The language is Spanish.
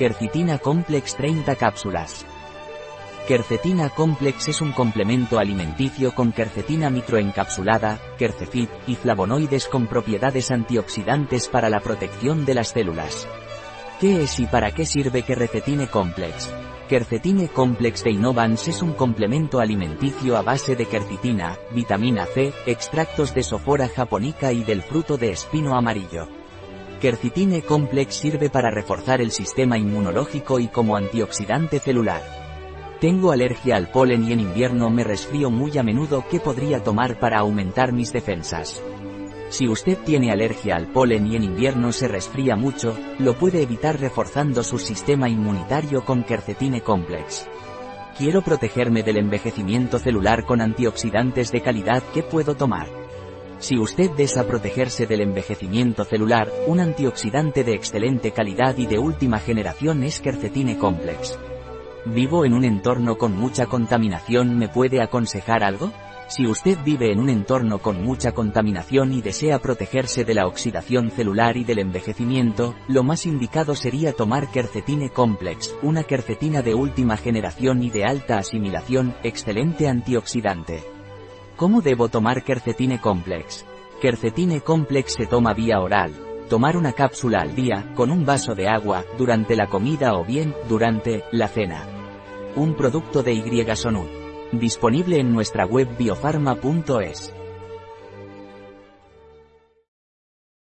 Quercitina Complex 30 cápsulas. Quercetina Complex es un complemento alimenticio con quercetina microencapsulada, quercefit, y flavonoides con propiedades antioxidantes para la protección de las células. ¿Qué es y para qué sirve Quercetine Complex? Quercetine Complex de Innovans es un complemento alimenticio a base de quercitina, vitamina C, extractos de sofora japonica y del fruto de espino amarillo. Quercitine Complex sirve para reforzar el sistema inmunológico y como antioxidante celular. Tengo alergia al polen y en invierno me resfrío muy a menudo. ¿Qué podría tomar para aumentar mis defensas? Si usted tiene alergia al polen y en invierno se resfría mucho, lo puede evitar reforzando su sistema inmunitario con Quercetine Complex. Quiero protegerme del envejecimiento celular con antioxidantes de calidad que puedo tomar. Si usted desea protegerse del envejecimiento celular, un antioxidante de excelente calidad y de última generación es Quercetine Complex. ¿Vivo en un entorno con mucha contaminación? ¿Me puede aconsejar algo? Si usted vive en un entorno con mucha contaminación y desea protegerse de la oxidación celular y del envejecimiento, lo más indicado sería tomar Quercetine Complex, una quercetina de última generación y de alta asimilación, excelente antioxidante. ¿Cómo debo tomar Quercetine Complex? Quercetine Complex se toma vía oral. Tomar una cápsula al día, con un vaso de agua, durante la comida o bien, durante, la cena. Un producto de Y Disponible en nuestra web biofarma.es.